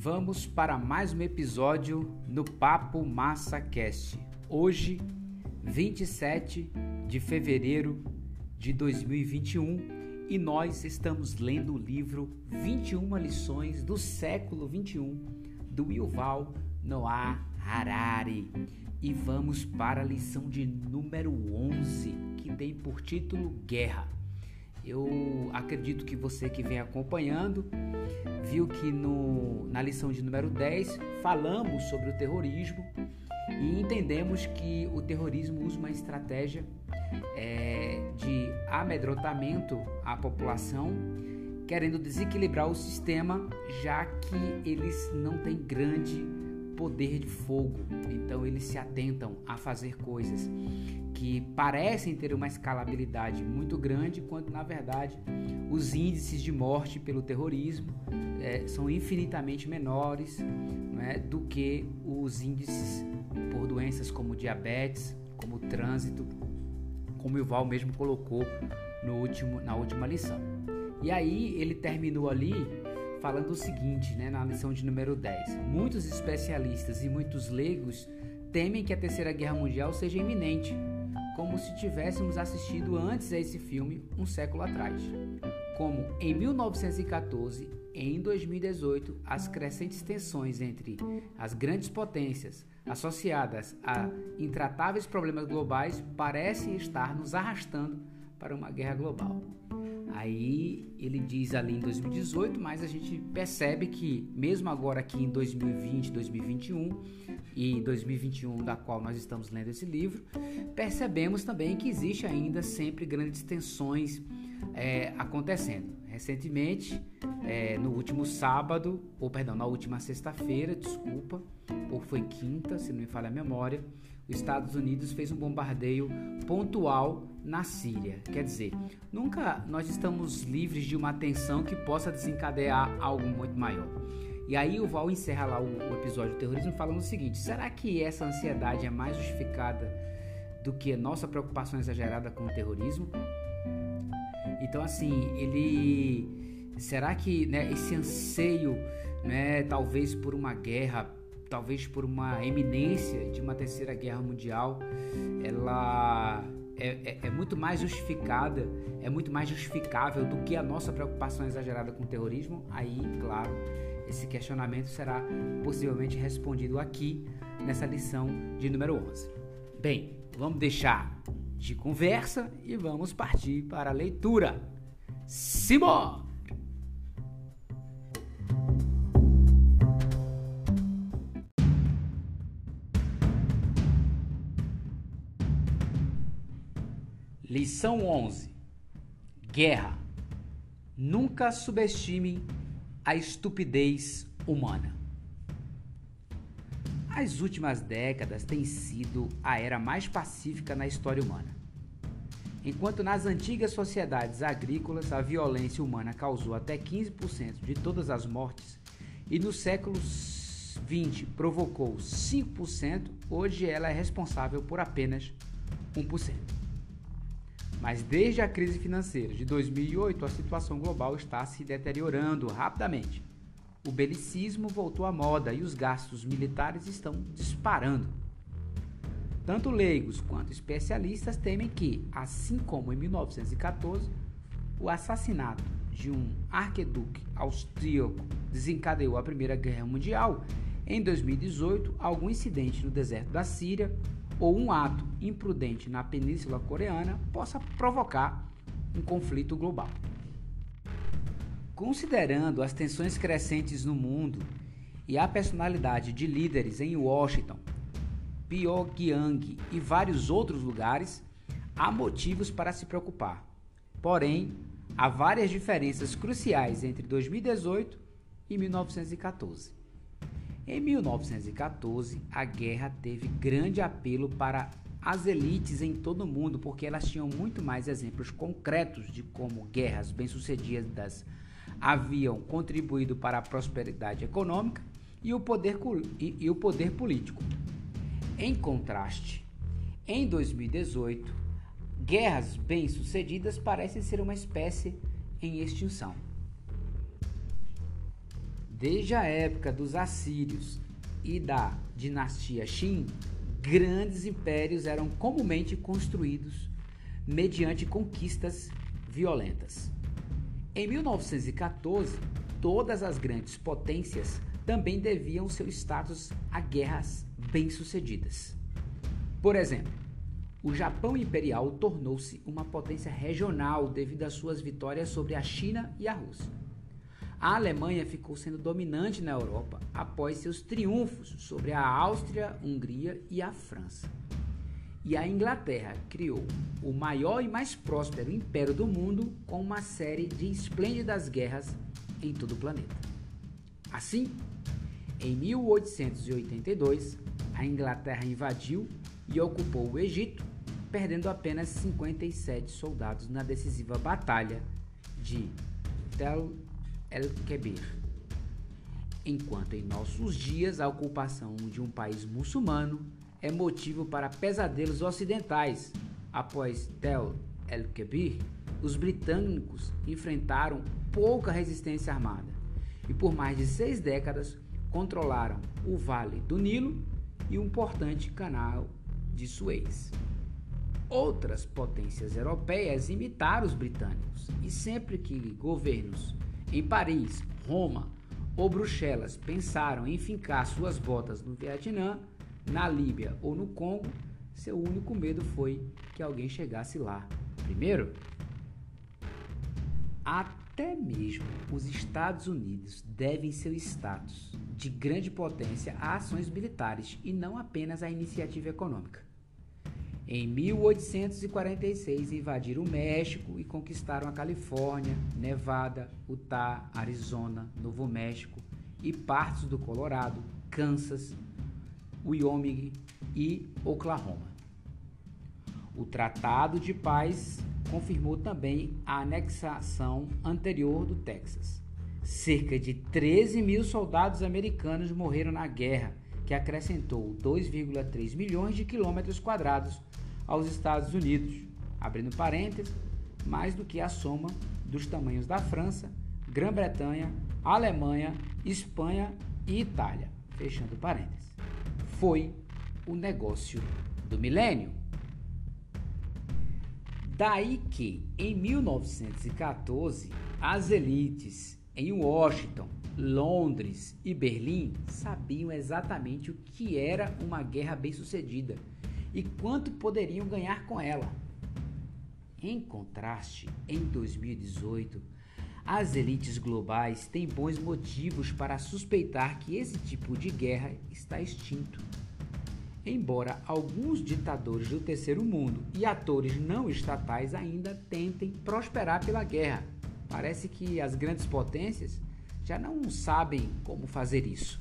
vamos para mais um episódio no Papo Massa Cast. Hoje, 27 de fevereiro de 2021, e nós estamos lendo o livro 21 lições do século 21 do Yuval Noah Harari. E vamos para a lição de número 11, que tem por título Guerra. Eu acredito que você que vem acompanhando viu que no, na lição de número 10 falamos sobre o terrorismo e entendemos que o terrorismo usa uma estratégia é, de amedrontamento à população, querendo desequilibrar o sistema, já que eles não têm grande poder de fogo. Então eles se atentam a fazer coisas que parecem ter uma escalabilidade muito grande, quando na verdade os índices de morte pelo terrorismo é, são infinitamente menores é, do que os índices por doenças como diabetes, como trânsito, como o Val mesmo colocou no último, na última lição. E aí ele terminou ali falando o seguinte, né, na lição de número 10. Muitos especialistas e muitos leigos temem que a Terceira Guerra Mundial seja iminente, como se tivéssemos assistido antes a esse filme um século atrás. Como em 1914 e em 2018, as crescentes tensões entre as grandes potências associadas a intratáveis problemas globais parecem estar nos arrastando para uma guerra global. Aí ele diz ali em 2018, mas a gente percebe que mesmo agora aqui em 2020, 2021 e 2021 da qual nós estamos lendo esse livro, percebemos também que existe ainda sempre grandes tensões é, acontecendo. Recentemente, é, no último sábado, ou perdão, na última sexta-feira, desculpa, ou foi quinta, se não me falha a memória, Estados Unidos fez um bombardeio pontual na Síria. Quer dizer, nunca nós estamos livres de uma tensão que possa desencadear algo muito maior. E aí o Val encerra lá o, episódio do terrorismo falando o seguinte: será que essa ansiedade é mais justificada do que nossa preocupação exagerada com o terrorismo? Então assim, ele será que né, esse anseio, né, talvez por uma guerra talvez por uma eminência de uma terceira guerra mundial, ela é, é, é, muito mais justificada, é muito mais justificável do que a nossa preocupação exagerada com o terrorismo, aí, claro, esse questionamento será possivelmente respondido aqui nessa lição de número 11. Bem, vamos deixar de conversa e vamos partir para a leitura. Simão! Lição 11: Guerra. Nunca subestime a estupidez humana. As últimas décadas têm sido a era mais pacífica na história humana. Enquanto nas antigas sociedades agrícolas a violência humana causou até 15% de todas as mortes e no século XX provocou 5%, hoje ela é responsável por apenas 1%. Mas desde a crise financeira de 2008, a situação global está se deteriorando rapidamente. O belicismo voltou à moda e os gastos militares estão disparando. Tanto leigos quanto especialistas temem que, assim como em 1914, o assassinato de um arqueduque austríaco desencadeou a Primeira Guerra Mundial, em 2018, algum incidente no deserto da Síria ou um ato imprudente na Península Coreana possa provocar um conflito global. Considerando as tensões crescentes no mundo e a personalidade de líderes em Washington, Pyongyang e vários outros lugares, há motivos para se preocupar. Porém, há várias diferenças cruciais entre 2018 e 1914. Em 1914, a guerra teve grande apelo para as elites em todo o mundo, porque elas tinham muito mais exemplos concretos de como guerras bem-sucedidas haviam contribuído para a prosperidade econômica e o poder, e, e o poder político. Em contraste, em 2018, guerras bem-sucedidas parecem ser uma espécie em extinção. Desde a época dos assírios e da dinastia Qin, grandes impérios eram comumente construídos mediante conquistas violentas. Em 1914, todas as grandes potências também deviam seu status a guerras bem-sucedidas. Por exemplo, o Japão imperial tornou-se uma potência regional devido às suas vitórias sobre a China e a Rússia. A Alemanha ficou sendo dominante na Europa após seus triunfos sobre a Áustria, Hungria e a França. E a Inglaterra criou o maior e mais próspero império do mundo com uma série de esplêndidas guerras em todo o planeta. Assim, em 1882, a Inglaterra invadiu e ocupou o Egito, perdendo apenas 57 soldados na decisiva batalha de Tel el-Kebir. Enquanto em nossos dias a ocupação de um país muçulmano é motivo para pesadelos ocidentais. Após Tel el-Kebir, os britânicos enfrentaram pouca resistência armada e por mais de seis décadas controlaram o Vale do Nilo e um importante canal de Suez. Outras potências europeias imitaram os britânicos e sempre que governos em Paris, Roma ou Bruxelas pensaram em fincar suas botas no Vietnã, na Líbia ou no Congo, seu único medo foi que alguém chegasse lá primeiro. Até mesmo os Estados Unidos devem seu status de grande potência a ações militares e não apenas à iniciativa econômica. Em 1846, invadiram o México e conquistaram a Califórnia, Nevada, Utah, Arizona, Novo México e partes do Colorado, Kansas, Wyoming e Oklahoma. O Tratado de Paz confirmou também a anexação anterior do Texas. Cerca de 13 mil soldados americanos morreram na guerra, que acrescentou 2,3 milhões de quilômetros quadrados aos Estados Unidos, abrindo parênteses, mais do que a soma dos tamanhos da França, Grã-Bretanha, Alemanha, Espanha e Itália, fechando parênteses. Foi o negócio do milênio. Daí que, em 1914, as elites em Washington, Londres e Berlim sabiam exatamente o que era uma guerra bem-sucedida e quanto poderiam ganhar com ela. Em contraste, em 2018, as elites globais têm bons motivos para suspeitar que esse tipo de guerra está extinto. Embora alguns ditadores do terceiro mundo e atores não estatais ainda tentem prosperar pela guerra, parece que as grandes potências já não sabem como fazer isso.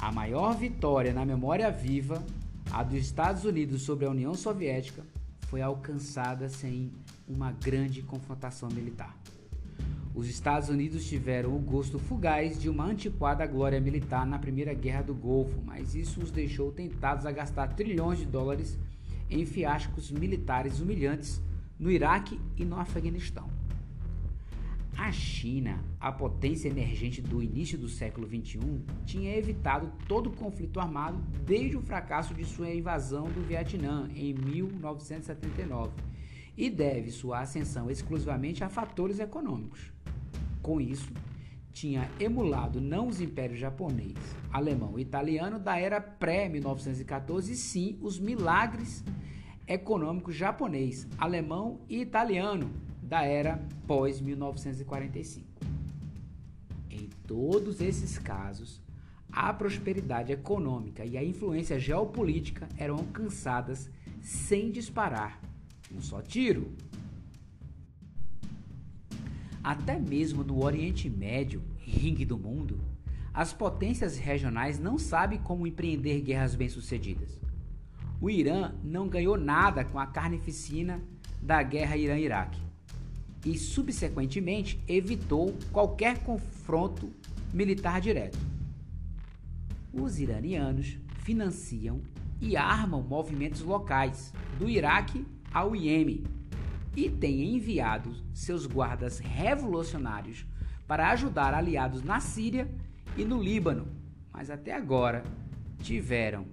A maior vitória na memória viva, a dos Estados Unidos sobre a União Soviética, foi alcançada sem uma grande confrontação militar. Os Estados Unidos tiveram o gosto fugaz de uma antiquada glória militar na Primeira Guerra do Golfo, mas isso os deixou tentados a gastar trilhões de dólares em fiascos militares humilhantes no Iraque e no Afeganistão. A China, a potência emergente do início do século XXI, tinha evitado todo o conflito armado desde o fracasso de sua invasão do Vietnã em 1979 e deve sua ascensão exclusivamente a fatores econômicos. Com isso, tinha emulado não os impérios japonês, alemão e italiano da era pré-1914, e sim os milagres econômicos japonês, alemão e italiano da era pós-1945. Em todos esses casos, a prosperidade econômica e a influência geopolítica eram alcançadas sem disparar um só tiro. Até mesmo no Oriente Médio, ringue do mundo, as potências regionais não sabem como empreender guerras bem-sucedidas. O Irã não ganhou nada com a carnificina da guerra Irã-Iraque e, subsequentemente, evitou qualquer confronto militar direto. Os iranianos financiam e armam movimentos locais, do Iraque ao Iêmen, e têm enviado seus guardas revolucionários para ajudar aliados na Síria e no Líbano, mas até agora tiveram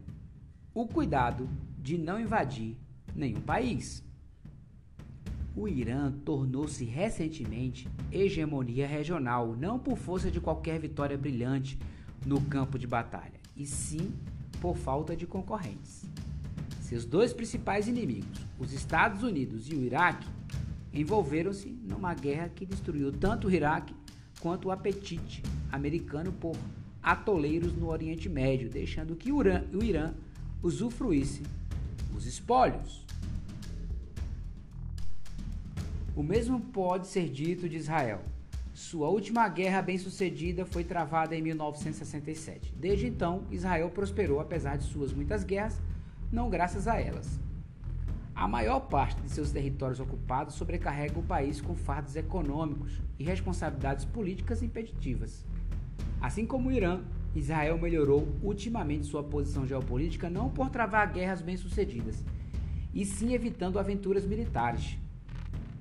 o cuidado de não invadir nenhum país. O Irã tornou-se recentemente hegemonia regional, não por força de qualquer vitória brilhante no campo de batalha, e sim por falta de concorrentes. Seus dois principais inimigos, os Estados Unidos e o Iraque, envolveram-se numa guerra que destruiu tanto o Iraque quanto o apetite americano por atoleiros no Oriente Médio, deixando que o Irã, usufruísse os espólios. O mesmo pode ser dito de Israel. Sua última guerra bem-sucedida foi travada em 1967. Desde então, Israel prosperou apesar de suas muitas guerras, não graças a elas. A maior parte de seus territórios ocupados sobrecarrega o país com fardos econômicos e responsabilidades políticas impeditivas. Assim como o Irã, Israel melhorou ultimamente sua posição geopolítica não por travar guerras bem-sucedidas, e sim evitando aventuras militares.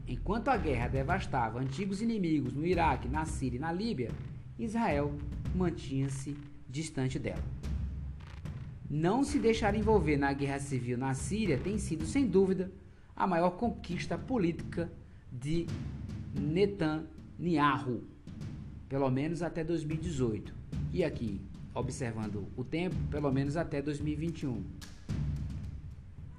Enquanto a guerra devastava antigos inimigos no Iraque, na Síria e na Líbia, Israel mantinha-se distante dela. Não se deixar envolver na guerra civil na Síria tem sido, sem dúvida, a maior conquista política de Netanyahu, pelo menos até 2018. E aqui, observando o tempo, pelo menos até 2021.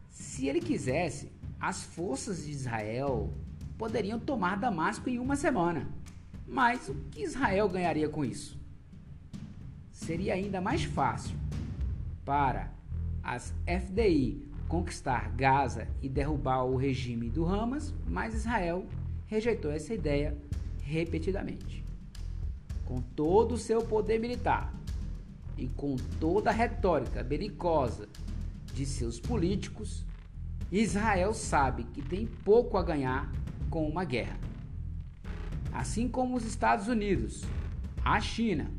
Se ele quisesse, as forças de Israel poderiam tomar Damasco em uma semana. Mas o que Israel ganharia com isso? Seria ainda mais fácil para as FDI conquistar Gaza e derrubar o regime do Hamas, mas Israel rejeitou essa ideia repetidamente. Com todo o seu poder militar e com toda a retórica belicosa de seus políticos, Israel sabe que tem pouco a ganhar com uma guerra. Assim como os Estados Unidos, a China,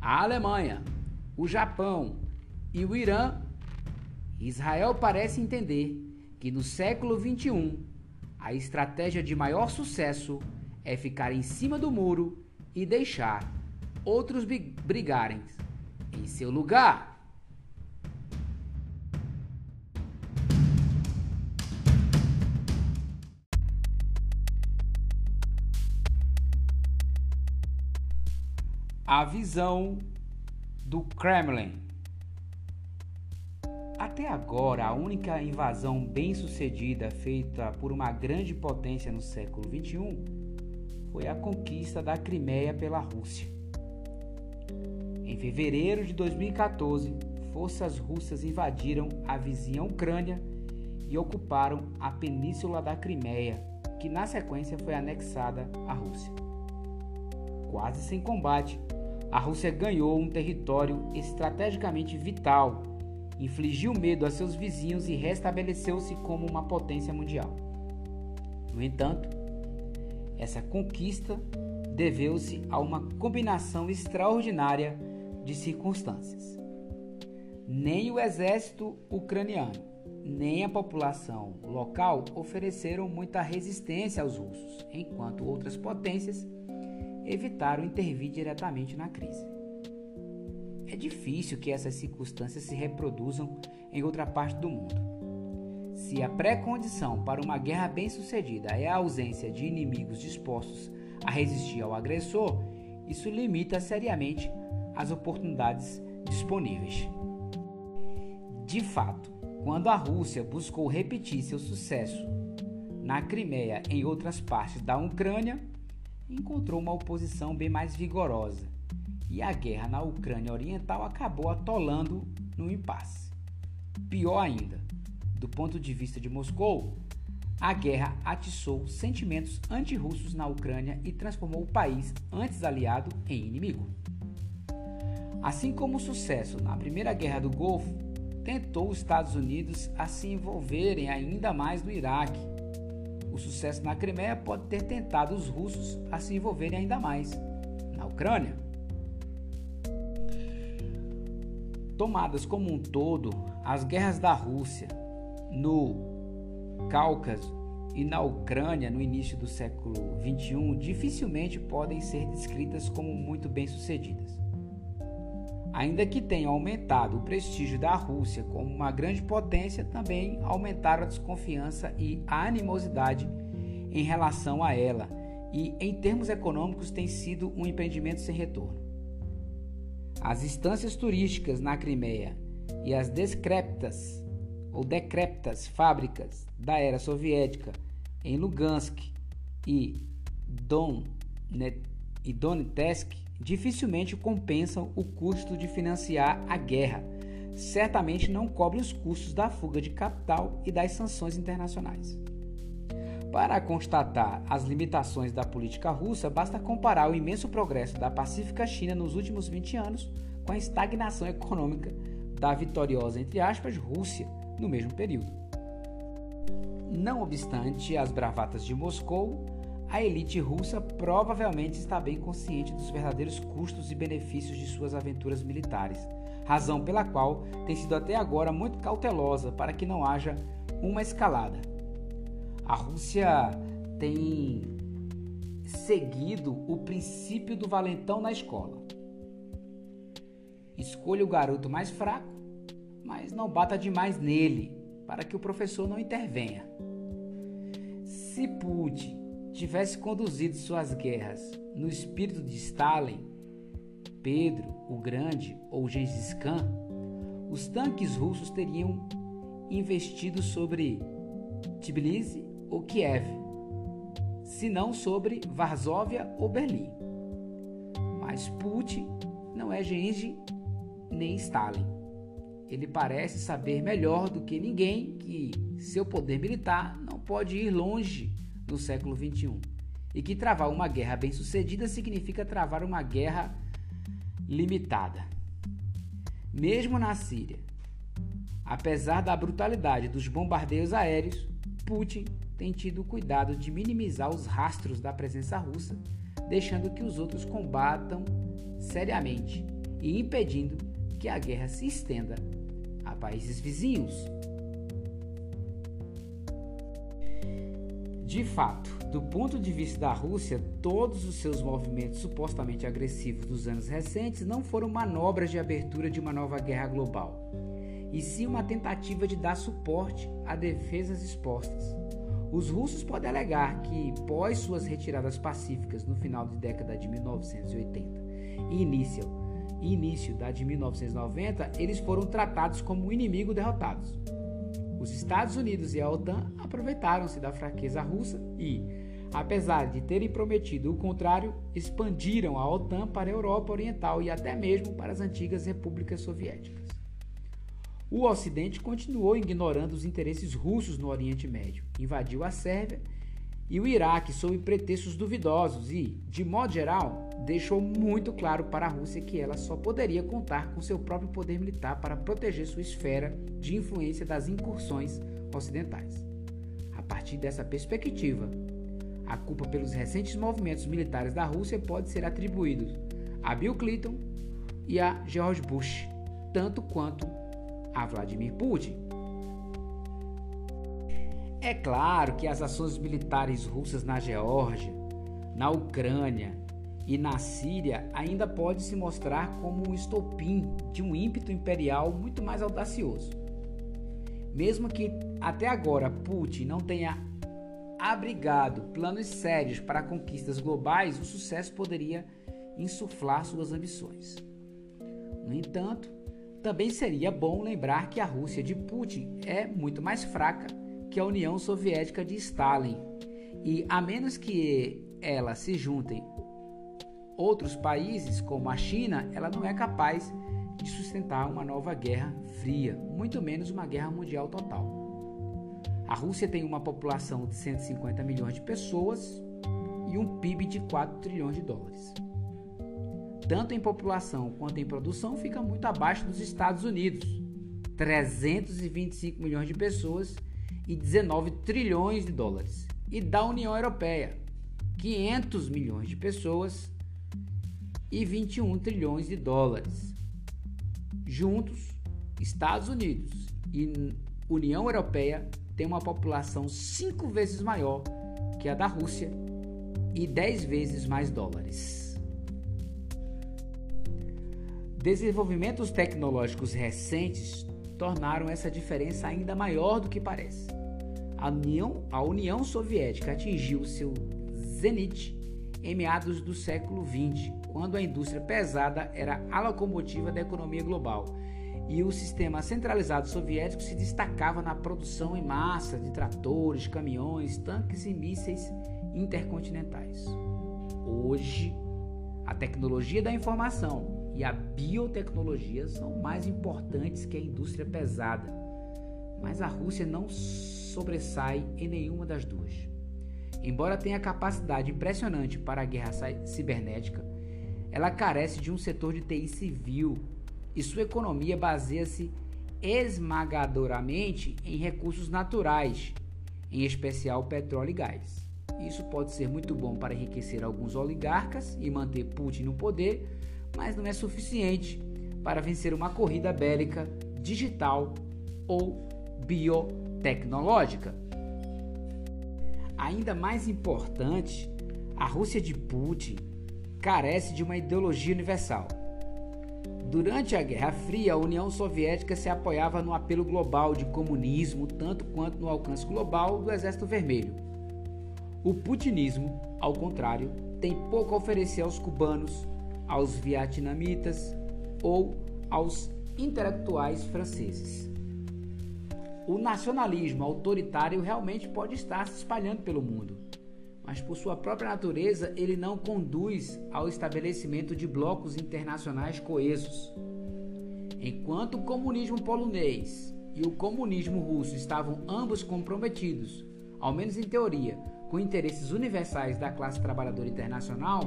a Alemanha, o Japão e o Irã, Israel parece entender que no século 21 a estratégia de maior sucesso é ficar em cima do muro e deixar outros brigarem em seu lugar. A visão do Kremlin. Até agora, a única invasão bem-sucedida feita por uma grande potência no século XXI foi a conquista da Crimeia pela Rússia. Em fevereiro de 2014, forças russas invadiram a vizinha Ucrânia e ocuparam a península da Crimeia, que na sequência foi anexada à Rússia. Quase sem combate, a Rússia ganhou um território estrategicamente vital infligiu medo a seus vizinhos e restabeleceu-se como uma potência mundial. No entanto, essa conquista deveu-se a uma combinação extraordinária de circunstâncias. Nem o exército ucraniano, nem a população local ofereceram muita resistência aos russos, enquanto outras potências evitaram intervir diretamente na crise. É difícil que essas circunstâncias se reproduzam em outra parte do mundo. Se a pré-condição para uma guerra bem-sucedida é a ausência de inimigos dispostos a resistir ao agressor, isso limita seriamente as oportunidades disponíveis. De fato, quando a Rússia buscou repetir seu sucesso na Crimeia em outras partes da Ucrânia, encontrou uma oposição bem mais vigorosa e a guerra na Ucrânia Oriental acabou atolando no impasse. Pior ainda, do ponto de vista de Moscou, a guerra atiçou sentimentos antirrussos na Ucrânia e transformou o país, antes aliado, em inimigo. Assim como o sucesso na Primeira Guerra do Golfo tentou os Estados Unidos a se envolverem ainda mais no Iraque, o sucesso na Crimeia pode ter tentado os russos a se envolverem ainda mais na Ucrânia. Tomadas como um todo, as guerras da Rússia no Cáucaso e na Ucrânia no início do século XXI dificilmente podem ser descritas como muito bem-sucedidas. Ainda que tenha aumentado o prestígio da Rússia como uma grande potência, também aumentaram a desconfiança e a animosidade em relação a ela, e em termos econômicos tem sido um empreendimento sem retorno. As instâncias turísticas na Crimeia e as descréptas ou decréptas fábricas da era soviética em Lugansk e Donetsk dificilmente compensam o custo de financiar a guerra. Certamente não cobre os custos da fuga de capital e das sanções internacionais. Para constatar as limitações da política russa, basta comparar o imenso progresso da pacífica China nos últimos 20 anos com a estagnação econômica da vitoriosa, entre aspas, Rússia no mesmo período. Não obstante as bravatas de Moscou, a elite russa provavelmente está bem consciente dos verdadeiros custos e benefícios de suas aventuras militares, razão pela qual tem sido até agora muito cautelosa para que não haja uma escalada. A Rússia tem seguido o princípio do valentão na escola. Escolha o garoto mais fraco, mas não bata demais nele, para que o professor não intervenha. Se Putin tivesse conduzido suas guerras no espírito de Stalin, Pedro o Grande ou Gengis Khan, os tanques russos teriam investido sobre Tbilisi ou Kiev, se não sobre Varsóvia ou Berlim. Mas Putin não é Gengis nem Stalin. Ele parece saber melhor do que ninguém que seu poder militar não pode ir longe no século XXI. E que travar uma guerra bem-sucedida significa travar uma guerra limitada. Mesmo na Síria, apesar da brutalidade dos bombardeios aéreos, Putin tem tido o cuidado de minimizar os rastros da presença russa, deixando que os outros combatam seriamente e impedindo que a guerra se estenda a países vizinhos. De fato, do ponto de vista da Rússia, todos os seus movimentos supostamente agressivos dos anos recentes não foram manobras de abertura de uma nova guerra global, e sim uma tentativa de dar suporte a defesas expostas. Os russos podem alegar que, pós suas retiradas pacíficas no final da década de 1980 e início, início da de 1990, eles foram tratados como inimigo derrotados. Os Estados Unidos e a OTAN aproveitaram-se da fraqueza russa e, apesar de terem prometido o contrário, expandiram a OTAN para a Europa Oriental e até mesmo para as antigas repúblicas soviéticas. O Ocidente continuou ignorando os interesses russos no Oriente Médio, invadiu a Sérvia e o Iraque sob pretextos duvidosos e, de modo geral, deixou muito claro para a Rússia que ela só poderia contar com seu próprio poder militar para proteger sua esfera de influência das incursões ocidentais. A partir dessa perspectiva, a culpa pelos recentes movimentos militares da Rússia pode ser atribuída a Bill Clinton e a George Bush, tanto quanto a Vladimir Putin. É claro que as ações militares russas na Geórgia, na Ucrânia e na Síria ainda pode se mostrar como um estopim de um ímpeto imperial muito mais audacioso. Mesmo que até agora Putin não tenha abrigado planos sérios para conquistas globais, o sucesso poderia insuflar suas ambições. No entanto, também seria bom lembrar que a Rússia de Putin é muito mais fraca que a União Soviética de Stalin. E a menos que ela se juntem outros países, como a China, ela não é capaz de sustentar uma nova guerra fria, muito menos uma guerra mundial total. A Rússia tem uma população de 150 milhões de pessoas e um PIB de 4 trilhões de dólares. Tanto em população quanto em produção, fica muito abaixo dos Estados Unidos, 325 milhões de pessoas e 19 trilhões de dólares, e da União Europeia, 500 milhões de pessoas e 21 trilhões de dólares. Juntos, Estados Unidos e União Europeia tem uma população cinco vezes maior que a da Rússia e dez vezes mais dólares. Desenvolvimentos tecnológicos recentes tornaram essa diferença ainda maior do que parece. A União, a União Soviética atingiu seu zenite em meados do século XX, quando a indústria pesada era a locomotiva da economia global e o sistema centralizado soviético se destacava na produção em massa de tratores, caminhões, tanques e mísseis intercontinentais. Hoje, a tecnologia da informação e a biotecnologia são mais importantes que a indústria pesada, mas a Rússia não sobressai em nenhuma das duas. Embora tenha capacidade impressionante para a guerra cibernética, ela carece de um setor de TI civil e sua economia baseia-se esmagadoramente em recursos naturais, em especial petróleo e gás. Isso pode ser muito bom para enriquecer alguns oligarcas e manter Putin no poder, mas não é suficiente para vencer uma corrida bélica digital ou biotecnológica. Ainda mais importante, a Rússia de Putin carece de uma ideologia universal. Durante a Guerra Fria, a União Soviética se apoiava no apelo global de comunismo, tanto quanto no alcance global do Exército Vermelho. O putinismo, ao contrário, tem pouco a oferecer aos cubanos, aos vietnamitas ou aos intelectuais franceses. O nacionalismo autoritário realmente pode estar se espalhando pelo mundo mas por sua própria natureza ele não conduz ao estabelecimento de blocos internacionais coesos. Enquanto o comunismo polonês e o comunismo russo estavam ambos comprometidos, ao menos em teoria, com interesses universais da classe trabalhadora internacional,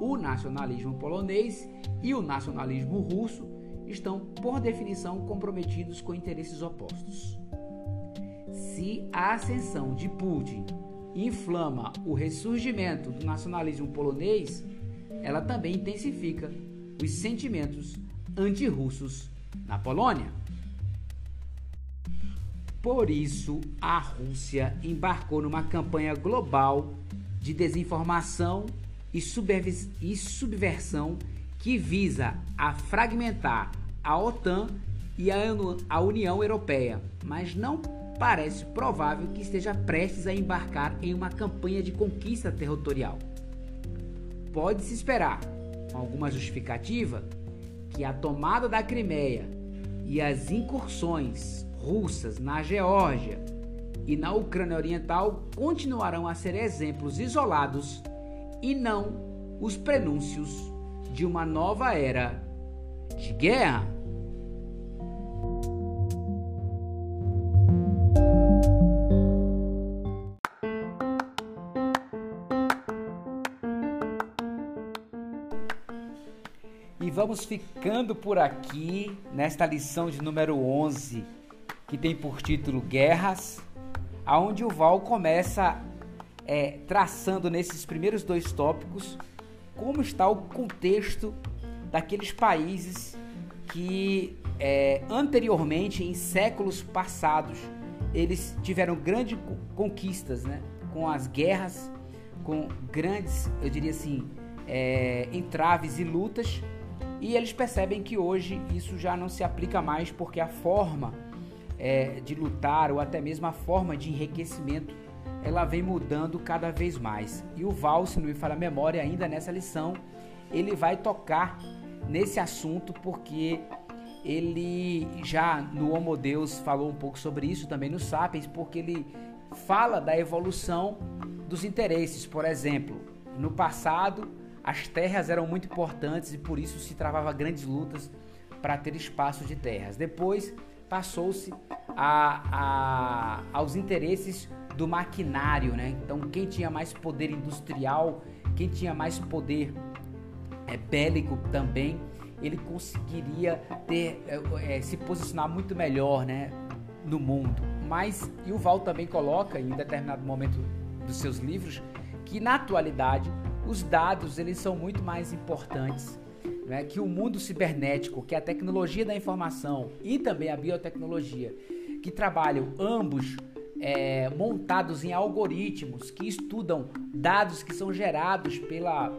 o nacionalismo polonês e o nacionalismo russo estão, por definição, comprometidos com interesses opostos. Se a ascensão de Putin inflama o ressurgimento do nacionalismo polonês, ela também intensifica os sentimentos antirrussos na Polônia. Por isso, a Rússia embarcou numa campanha global de desinformação e, e subversão que visa a fragmentar a OTAN e a União Europeia, mas não parece provável que esteja prestes a embarcar em uma campanha de conquista territorial. Pode-se esperar, com alguma justificativa, que a tomada da Crimeia e as incursões russas na Geórgia e na Ucrânia Oriental continuarão a ser exemplos isolados e não os prenúncios de uma nova era de guerra. Vamos ficando por aqui nesta lição de número 11, que tem por título Guerras, aonde o Val começa é, traçando nesses primeiros dois tópicos como está o contexto daqueles países que é, anteriormente, em séculos passados, eles tiveram grandes conquistas, né? Com as guerras, com grandes, eu diria assim, é, entraves e lutas, e eles percebem que hoje isso já não se aplica mais porque a forma é, de lutar ou até mesmo a forma de enriquecimento ela vem mudando cada vez mais. E o Val, se não me falha a memória, ainda nessa lição, ele vai tocar nesse assunto porque ele já no Homo Deus falou um pouco sobre isso também no Sapiens, porque ele fala da evolução dos interesses. Por exemplo, no passado as terras eram muito importantes e por isso se travava grandes lutas para ter espaço de terras. Depois passou-se aos interesses do maquinário, né? Então quem tinha mais poder industrial, quem tinha mais poder é, bélico também, ele conseguiria ter é, é, se posicionar muito melhor, né, no mundo. Mas e o Val também coloca em determinado momento dos seus livros que na atualidade os dados eles são muito mais importantes né, que o mundo cibernético, que é a tecnologia da informação e também a biotecnologia, que trabalham ambos é, montados em algoritmos que estudam dados que são gerados pela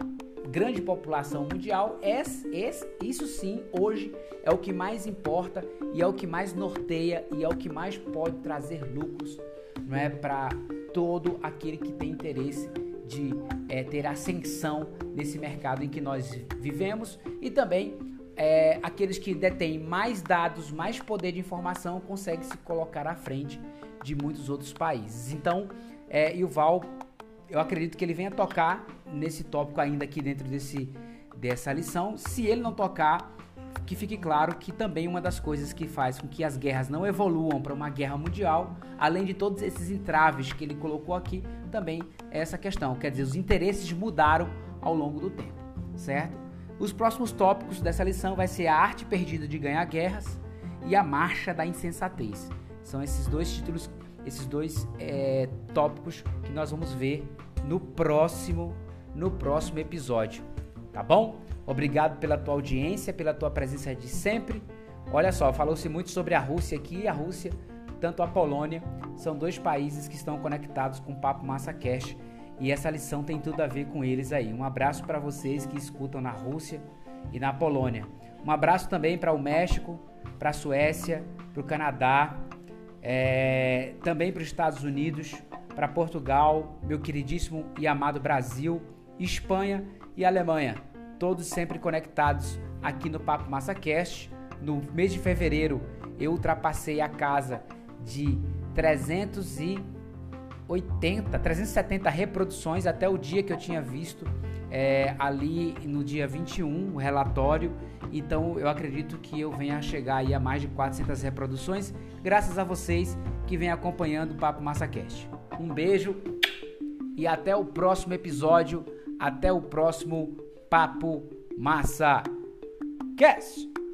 grande população mundial, esse, isso sim, hoje é o que mais importa e é o que mais norteia e é o que mais pode trazer lucros não é, para todo aquele que tem interesse de é, ter ascensão nesse mercado em que nós vivemos e também é, aqueles que detêm mais dados, mais poder de informação conseguem se colocar à frente de muitos outros países. Então, é, o Val, eu acredito que ele venha tocar nesse tópico ainda aqui dentro desse, dessa lição. Se ele não tocar, que fique claro que também uma das coisas que faz com que as guerras não evoluam para uma guerra mundial, além de todos esses entraves que ele colocou aqui, também é essa questão. Quer dizer, os interesses mudaram ao longo do tempo, certo? Os próximos tópicos dessa lição vai ser a arte perdida de ganhar guerras e a marcha da insensatez. São esses dois títulos, esses dois é, tópicos que nós vamos ver no próximo, no próximo episódio, tá bom? Obrigado pela tua audiência, pela tua presença de sempre. Olha só, falou-se muito sobre a Rússia aqui a Rússia, tanto a Polônia, são dois países que estão conectados com o Papo Massa Cash e essa lição tem tudo a ver com eles aí. Um abraço para vocês que escutam na Rússia e na Polônia. Um abraço também para o México, para a Suécia, para o Canadá, é, também para os Estados Unidos, para Portugal, meu queridíssimo e amado Brasil, Espanha e Alemanha todos sempre conectados aqui no Papo MassaCast. No mês de fevereiro eu ultrapassei a casa de 380, 370 reproduções até o dia que eu tinha visto é, ali no dia 21 o relatório. Então eu acredito que eu venha a chegar aí a mais de 400 reproduções, graças a vocês que vêm acompanhando o Papo MassaCast. Um beijo e até o próximo episódio, até o próximo Papo Massa Cast.